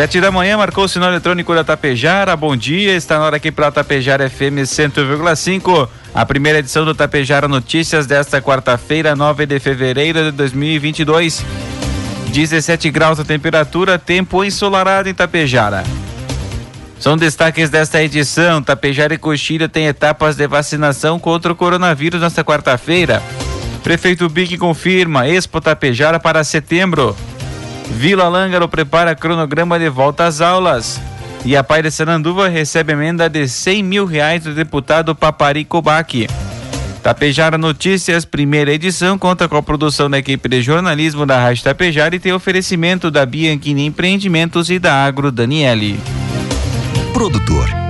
Sete da manhã marcou o sinal eletrônico da Tapejara. Bom dia, está na hora aqui para Tapejara FM 100,5. A primeira edição do Tapejara Notícias desta quarta-feira, 9 de fevereiro de 2022. 17 graus a temperatura, tempo ensolarado em Tapejara. São destaques desta edição. Tapejara e Coxilha têm etapas de vacinação contra o coronavírus nesta quarta-feira. Prefeito Big confirma Expo Tapejara para setembro. Vila Lângaro prepara cronograma de volta às aulas. E a Pai de Sananduva recebe emenda de 100 mil reais do deputado Papari Kobaque. Tapejara Notícias, primeira edição, conta com a produção da equipe de jornalismo da Rádio Tapejara e tem oferecimento da Bianchini Empreendimentos e da Agro Daniele. Produtor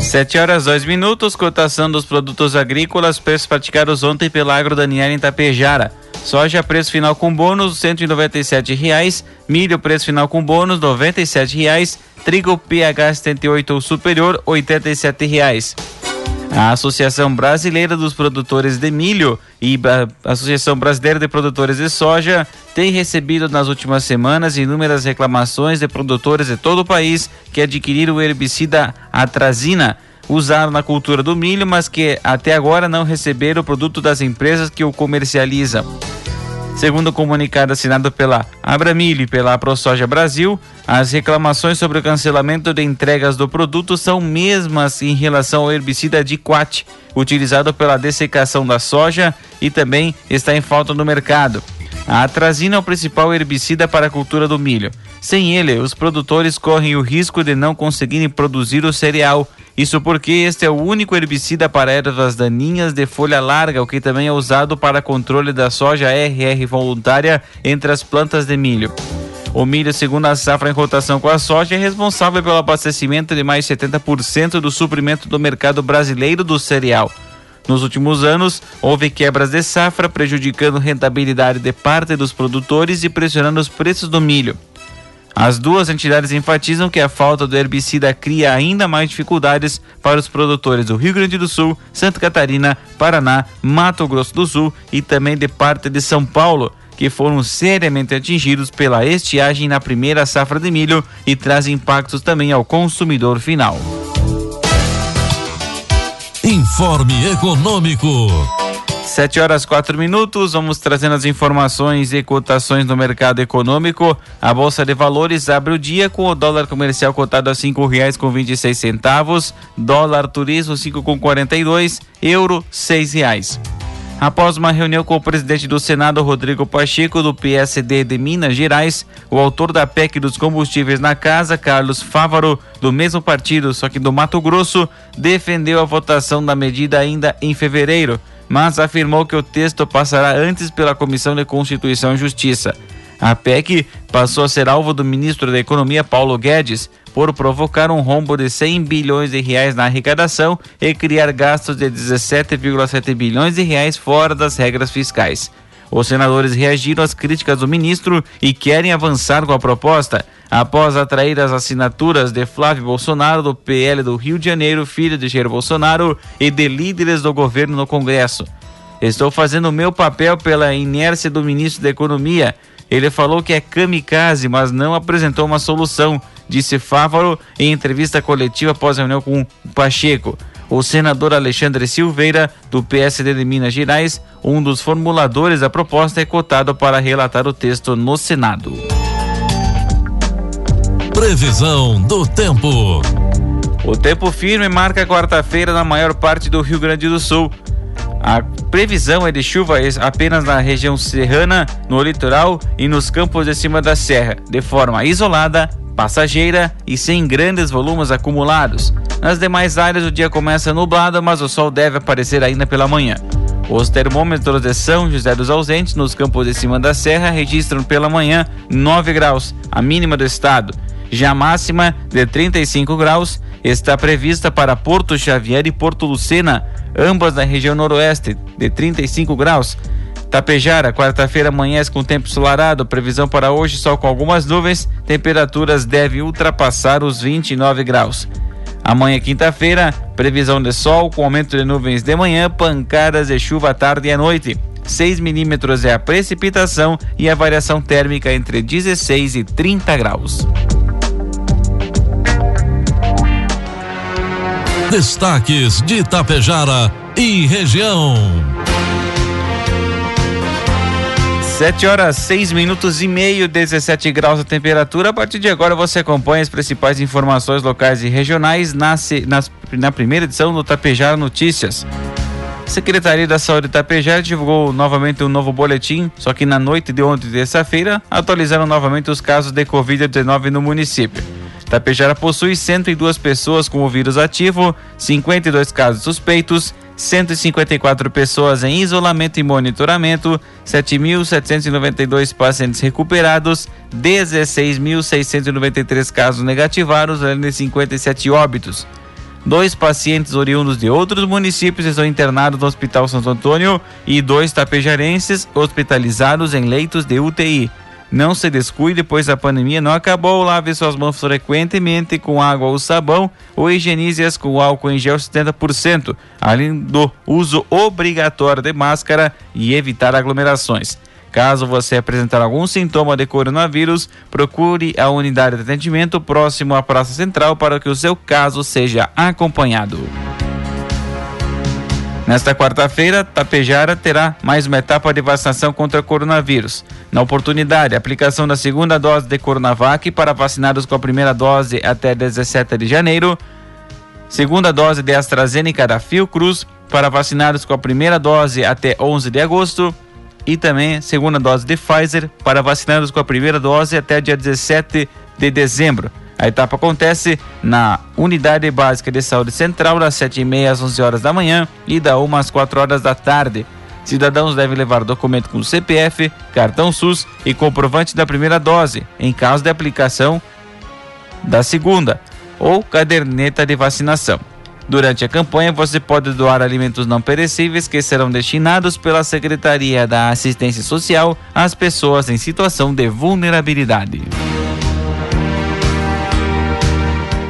7 horas 2 minutos, cotação dos produtos agrícolas, preços praticados ontem pela Agro Daniela em Tapejara. Soja, preço final com bônus, 197 reais. Milho, preço final com bônus, 97 reais. Trigo PH 78 ou superior, R$ 87. A Associação Brasileira dos Produtores de Milho e a Associação Brasileira de Produtores de Soja tem recebido nas últimas semanas inúmeras reclamações de produtores de todo o país que adquiriram o herbicida atrazina usado na cultura do milho, mas que até agora não receberam o produto das empresas que o comercializam. Segundo o comunicado assinado pela Abramilho e pela ProSoja Brasil, as reclamações sobre o cancelamento de entregas do produto são mesmas em relação ao herbicida Diquat, utilizado pela dessecação da soja e também está em falta no mercado. A atrazina é o principal herbicida para a cultura do milho. Sem ele, os produtores correm o risco de não conseguirem produzir o cereal isso porque este é o único herbicida para ervas daninhas de folha larga, o que também é usado para controle da soja RR voluntária entre as plantas de milho. O milho, segundo a safra em rotação com a soja, é responsável pelo abastecimento de mais 70% do suprimento do mercado brasileiro do cereal. Nos últimos anos, houve quebras de safra, prejudicando rentabilidade de parte dos produtores e pressionando os preços do milho. As duas entidades enfatizam que a falta do herbicida cria ainda mais dificuldades para os produtores do Rio Grande do Sul, Santa Catarina, Paraná, Mato Grosso do Sul e também de parte de São Paulo, que foram seriamente atingidos pela estiagem na primeira safra de milho e traz impactos também ao consumidor final. Informe Econômico. 7 horas 4 minutos, vamos trazendo as informações e cotações no mercado econômico. A Bolsa de Valores abre o dia com o dólar comercial cotado a cinco reais com vinte centavos, dólar turismo cinco com quarenta euro seis reais. Após uma reunião com o presidente do Senado, Rodrigo Pacheco, do PSD de Minas Gerais, o autor da PEC dos combustíveis na casa, Carlos Fávaro, do mesmo partido, só que do Mato Grosso, defendeu a votação da medida ainda em fevereiro mas afirmou que o texto passará antes pela Comissão de Constituição e Justiça. A PEC passou a ser alvo do ministro da Economia Paulo Guedes por provocar um rombo de 100 bilhões de reais na arrecadação e criar gastos de 17,7 bilhões de reais fora das regras fiscais. Os senadores reagiram às críticas do ministro e querem avançar com a proposta. Após atrair as assinaturas de Flávio Bolsonaro, do PL do Rio de Janeiro, filho de Jair Bolsonaro, e de líderes do governo no Congresso. Estou fazendo o meu papel pela inércia do ministro da Economia. Ele falou que é kamikaze, mas não apresentou uma solução, disse Fávaro em entrevista coletiva após reunião com Pacheco. O senador Alexandre Silveira, do PSD de Minas Gerais, um dos formuladores da proposta, é cotado para relatar o texto no Senado. Previsão do tempo. O tempo firme marca quarta-feira na maior parte do Rio Grande do Sul. A previsão é de chuva apenas na região serrana, no litoral e nos campos de cima da serra, de forma isolada, passageira e sem grandes volumes acumulados. Nas demais áreas o dia começa nublado, mas o sol deve aparecer ainda pela manhã. Os termômetros de São José dos Ausentes, nos campos de cima da serra, registram pela manhã 9 graus, a mínima do estado. Já a máxima de 35 graus está prevista para Porto Xavier e Porto Lucena, ambas na região noroeste, de 35 graus. Tapejara, quarta-feira amanhece com tempo ensolarado, previsão para hoje sol com algumas nuvens, temperaturas devem ultrapassar os 29 graus. Amanhã, quinta-feira, previsão de sol com aumento de nuvens de manhã, pancadas de chuva à tarde e à noite. 6 milímetros é a precipitação e a variação térmica entre 16 e 30 graus. Destaques de Itapejara e região. 7 horas 6 minutos e meio, 17 graus a temperatura. A partir de agora você acompanha as principais informações locais e regionais na, na, na primeira edição do Tapejara Notícias. A Secretaria da Saúde de Tapejara divulgou novamente um novo boletim, só que na noite de ontem, terça-feira, atualizaram novamente os casos de Covid-19 no município. Tapejara possui 102 pessoas com o vírus ativo, 52 casos suspeitos, 154 pessoas em isolamento e monitoramento, 7.792 pacientes recuperados, 16.693 casos negativados, além de 57 óbitos. Dois pacientes oriundos de outros municípios estão internados no Hospital Santo Antônio e dois tapejarenses hospitalizados em leitos de UTI. Não se descuide, pois a pandemia não acabou. Lave suas mãos frequentemente com água ou sabão ou higienize-as com álcool em gel 70%, além do uso obrigatório de máscara e evitar aglomerações. Caso você apresentar algum sintoma de coronavírus, procure a unidade de atendimento próximo à Praça Central para que o seu caso seja acompanhado. Nesta quarta-feira, Tapejara terá mais uma etapa de vacinação contra coronavírus. Na oportunidade, a aplicação da segunda dose de Coronavac para vacinados com a primeira dose até 17 de janeiro, segunda dose de AstraZeneca da Fiocruz para vacinados com a primeira dose até 11 de agosto e também segunda dose de Pfizer para vacinados com a primeira dose até dia 17 de dezembro. A etapa acontece na Unidade Básica de Saúde Central, das 7h30 às 11 horas da manhã e da 1 às 4 horas da tarde. Cidadãos devem levar documento com CPF, cartão SUS e comprovante da primeira dose, em caso de aplicação da segunda, ou caderneta de vacinação. Durante a campanha, você pode doar alimentos não perecíveis que serão destinados pela Secretaria da Assistência Social às pessoas em situação de vulnerabilidade.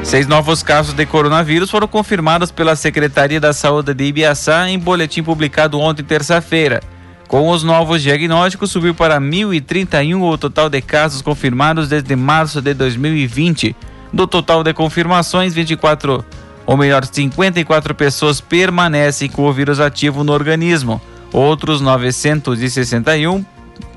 Seis novos casos de coronavírus foram confirmados pela Secretaria da Saúde de Ibiaçá em boletim publicado ontem, terça-feira. Com os novos diagnósticos, subiu para 1.031 o total de casos confirmados desde março de 2020. Do total de confirmações, 24, ou melhor, 54 pessoas permanecem com o vírus ativo no organismo. Outros 961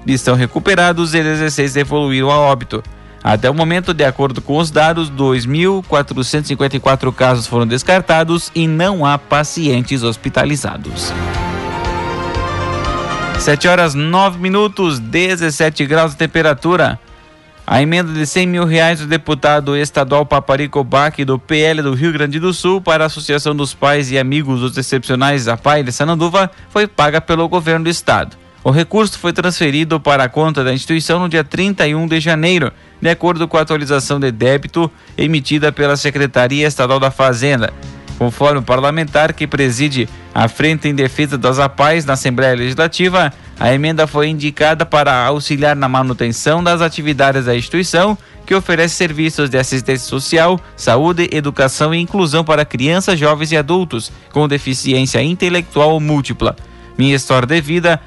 estão recuperados e 16 evoluíram a óbito. Até o momento, de acordo com os dados, 2.454 casos foram descartados e não há pacientes hospitalizados. 7 horas 9 minutos, 17 graus de temperatura. A emenda de 100 mil reais do deputado estadual Paparico Bach do PL do Rio Grande do Sul para a Associação dos Pais e Amigos dos Excepcionais APAI de Sananduva foi paga pelo governo do estado. O recurso foi transferido para a conta da instituição no dia 31 de janeiro, de acordo com a atualização de débito emitida pela Secretaria Estadual da Fazenda. Conforme o parlamentar que preside a Frente em Defesa das APAES na Assembleia Legislativa, A emenda foi indicada para auxiliar na manutenção das atividades da instituição, que oferece serviços de assistência social, saúde, educação e inclusão para crianças, jovens e adultos com deficiência intelectual múltipla. Minha história de vida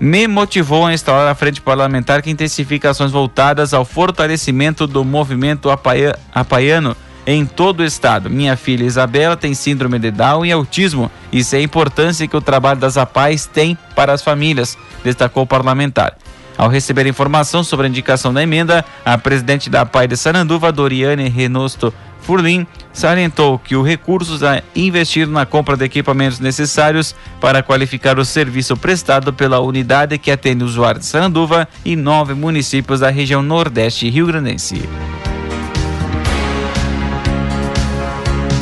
me motivou a instalar a frente parlamentar que intensifica ações voltadas ao fortalecimento do movimento apaiano em todo o estado. Minha filha Isabela tem síndrome de Down e autismo. Isso é a importância que o trabalho das APAES tem para as famílias, destacou o parlamentar. Ao receber informação sobre a indicação da emenda, a presidente da APAI de Saranduva, Doriane Renosto Furlim, salientou que o recurso é investido na compra de equipamentos necessários para qualificar o serviço prestado pela unidade que atende usuários de Saranduva e nove municípios da região Nordeste Rio-Grandense.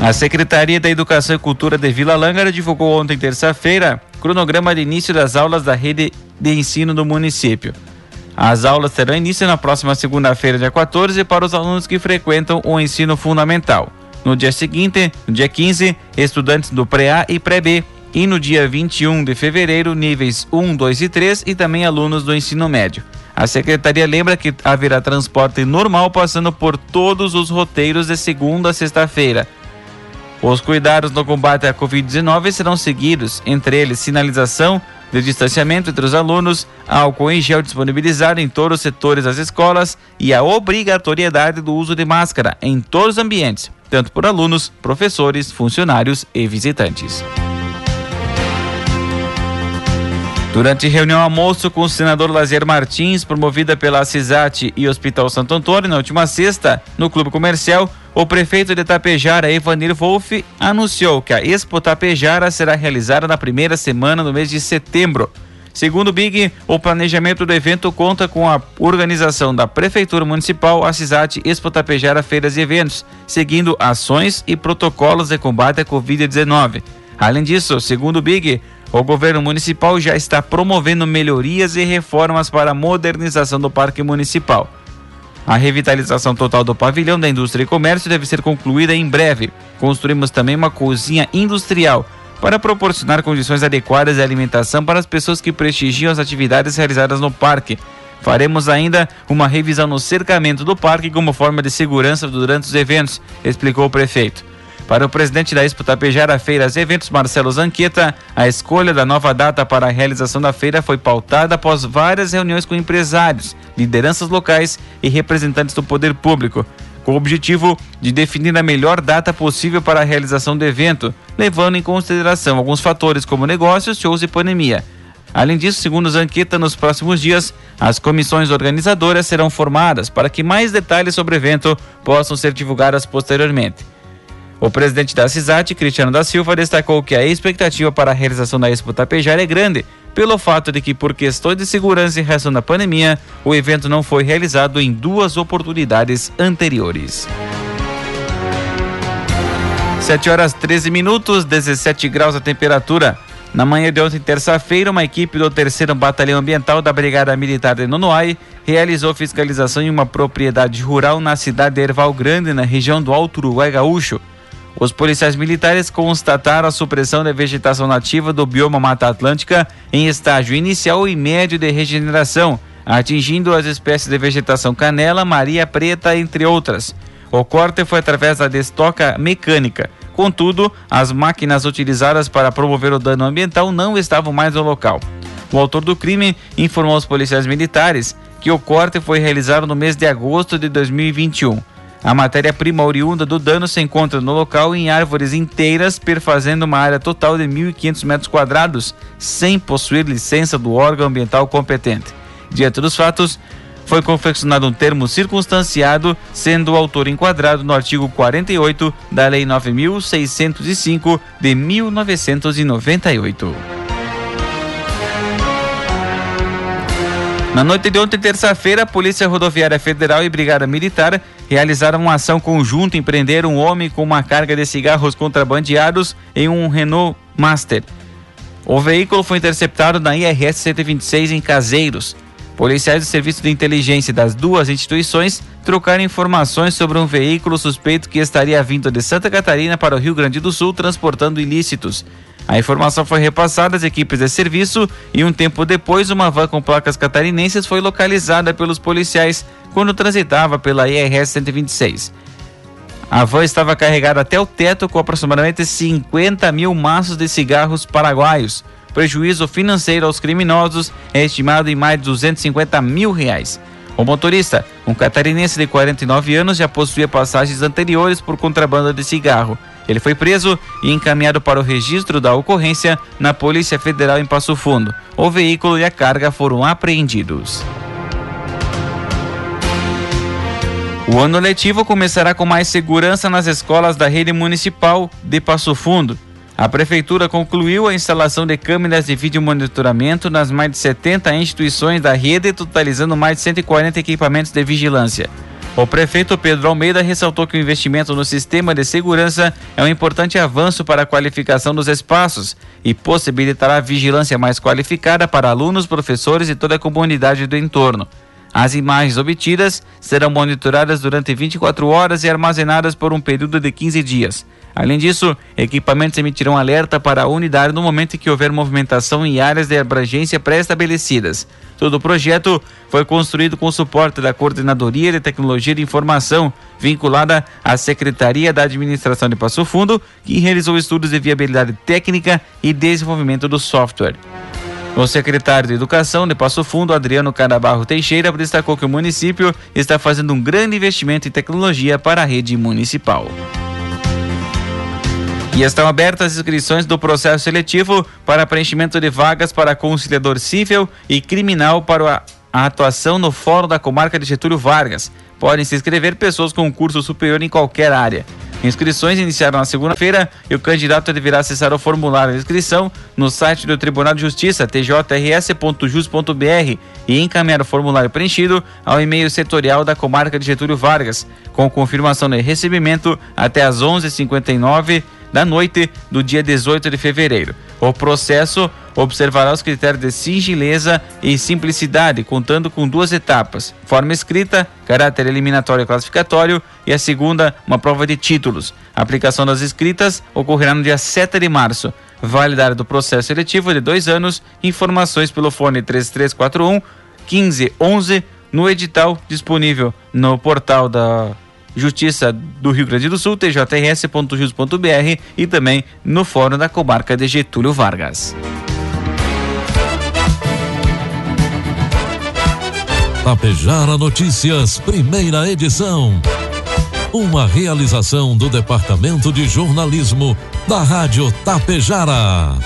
A Secretaria da Educação e Cultura de Vila Lângara divulgou ontem, terça-feira, cronograma de início das aulas da rede de ensino do município. As aulas terão início na próxima segunda-feira, dia 14, para os alunos que frequentam o ensino fundamental. No dia seguinte, no dia 15, estudantes do pré-A e pré-B. E no dia 21 de fevereiro, níveis 1, 2 e 3 e também alunos do ensino médio. A secretaria lembra que haverá transporte normal passando por todos os roteiros de segunda a sexta-feira os cuidados no combate à Covid-19 serão seguidos, entre eles sinalização de distanciamento entre os alunos, álcool em gel disponibilizado em todos os setores das escolas e a obrigatoriedade do uso de máscara em todos os ambientes, tanto por alunos, professores, funcionários e visitantes. Durante reunião almoço com o senador Lazier Martins, promovida pela CISAT e Hospital Santo Antônio, na última sexta, no Clube Comercial, o prefeito de Tapejara, Evanir Wolff, anunciou que a Expo Tapejara será realizada na primeira semana do mês de setembro. Segundo o Big, o planejamento do evento conta com a organização da Prefeitura Municipal, a CISAT Expo Tapejara Feiras e Eventos, seguindo ações e protocolos de combate à Covid-19. Além disso, segundo o Big, o governo municipal já está promovendo melhorias e reformas para a modernização do parque municipal. A revitalização total do pavilhão da indústria e comércio deve ser concluída em breve. Construímos também uma cozinha industrial para proporcionar condições adequadas de alimentação para as pessoas que prestigiam as atividades realizadas no parque. Faremos ainda uma revisão no cercamento do parque como forma de segurança durante os eventos, explicou o prefeito. Para o presidente da Expo Tapejara Feiras e Eventos, Marcelo Zanqueta, a escolha da nova data para a realização da feira foi pautada após várias reuniões com empresários, lideranças locais e representantes do poder público, com o objetivo de definir a melhor data possível para a realização do evento, levando em consideração alguns fatores como negócios, shows e pandemia. Além disso, segundo Zanqueta, nos próximos dias, as comissões organizadoras serão formadas para que mais detalhes sobre o evento possam ser divulgados posteriormente. O presidente da CISAT, Cristiano da Silva, destacou que a expectativa para a realização da Expo Tapejara é grande, pelo fato de que, por questões de segurança em razão da pandemia, o evento não foi realizado em duas oportunidades anteriores. 7 horas 13 minutos, 17 graus a temperatura. Na manhã de ontem, terça-feira, uma equipe do 3 Batalhão Ambiental da Brigada Militar de Nonoai realizou fiscalização em uma propriedade rural na cidade de Erval Grande, na região do Alto Uruguai Gaúcho. Os policiais militares constataram a supressão da vegetação nativa do bioma Mata Atlântica em estágio inicial e médio de regeneração, atingindo as espécies de vegetação canela, maria preta, entre outras. O corte foi através da destoca mecânica. Contudo, as máquinas utilizadas para promover o dano ambiental não estavam mais no local. O autor do crime informou aos policiais militares que o corte foi realizado no mês de agosto de 2021. A matéria-prima oriunda do dano se encontra no local em árvores inteiras, perfazendo uma área total de 1.500 metros quadrados, sem possuir licença do órgão ambiental competente. Diante dos fatos, foi confeccionado um termo circunstanciado, sendo o autor enquadrado no artigo 48 da Lei 9.605 de 1998. Na noite de ontem, terça-feira, a Polícia Rodoviária Federal e Brigada Militar realizaram uma ação conjunta e prenderam um homem com uma carga de cigarros contrabandeados em um Renault Master. O veículo foi interceptado na IRS 126 em Caseiros. Policiais do Serviço de Inteligência das duas instituições trocaram informações sobre um veículo suspeito que estaria vindo de Santa Catarina para o Rio Grande do Sul transportando ilícitos. A informação foi repassada às equipes de serviço e um tempo depois uma van com placas catarinenses foi localizada pelos policiais quando transitava pela IRS 126. A van estava carregada até o teto com aproximadamente 50 mil maços de cigarros paraguaios. Prejuízo financeiro aos criminosos é estimado em mais de 250 mil reais. O motorista, um catarinense de 49 anos, já possuía passagens anteriores por contrabando de cigarro. Ele foi preso e encaminhado para o registro da ocorrência na Polícia Federal em Passo Fundo. O veículo e a carga foram apreendidos. O ano letivo começará com mais segurança nas escolas da rede municipal de Passo Fundo. A Prefeitura concluiu a instalação de câmeras de vídeo monitoramento nas mais de 70 instituições da rede, totalizando mais de 140 equipamentos de vigilância. O prefeito Pedro Almeida ressaltou que o investimento no sistema de segurança é um importante avanço para a qualificação dos espaços e possibilitará vigilância mais qualificada para alunos, professores e toda a comunidade do entorno. As imagens obtidas serão monitoradas durante 24 horas e armazenadas por um período de 15 dias. Além disso, equipamentos emitirão alerta para a unidade no momento em que houver movimentação em áreas de abrangência pré-estabelecidas. Todo o projeto foi construído com suporte da Coordenadoria de Tecnologia de Informação, vinculada à Secretaria da Administração de Passo Fundo, que realizou estudos de viabilidade técnica e desenvolvimento do software. O secretário de Educação de Passo Fundo, Adriano Canabarro Teixeira, destacou que o município está fazendo um grande investimento em tecnologia para a rede municipal. E estão abertas as inscrições do processo seletivo para preenchimento de vagas para conciliador civil e criminal para a atuação no Fórum da Comarca de Getúlio Vargas. Podem se inscrever pessoas com curso superior em qualquer área. Inscrições iniciaram na segunda-feira e o candidato deverá acessar o formulário de inscrição no site do Tribunal de Justiça, tjrs.jus.br, e encaminhar o formulário preenchido ao e-mail setorial da comarca de Getúlio Vargas, com confirmação de recebimento até às 11h59 da noite do dia 18 de fevereiro. O processo observará os critérios de sigileza e simplicidade, contando com duas etapas: forma escrita, caráter eliminatório e classificatório, e a segunda, uma prova de títulos. A aplicação das escritas ocorrerá no dia 7 de março. Validade do processo seletivo de dois anos. Informações pelo fone 3341 1511 no edital disponível no portal da Justiça do Rio Grande do Sul, tjrs.jus.br e também no Fórum da Comarca de Getúlio Vargas. Tapejara Notícias, primeira edição. Uma realização do Departamento de Jornalismo da Rádio Tapejara.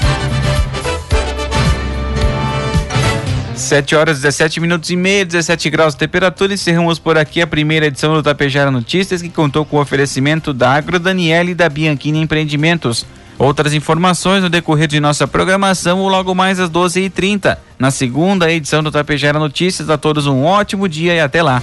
7 horas 17 minutos e meio, 17 graus de temperatura. Encerramos por aqui a primeira edição do Tapejara Notícias, que contou com o oferecimento da Agro Daniele e da Bianchini Empreendimentos. Outras informações no decorrer de nossa programação ou logo mais às 12h30, na segunda edição do Tapejara Notícias. A todos um ótimo dia e até lá.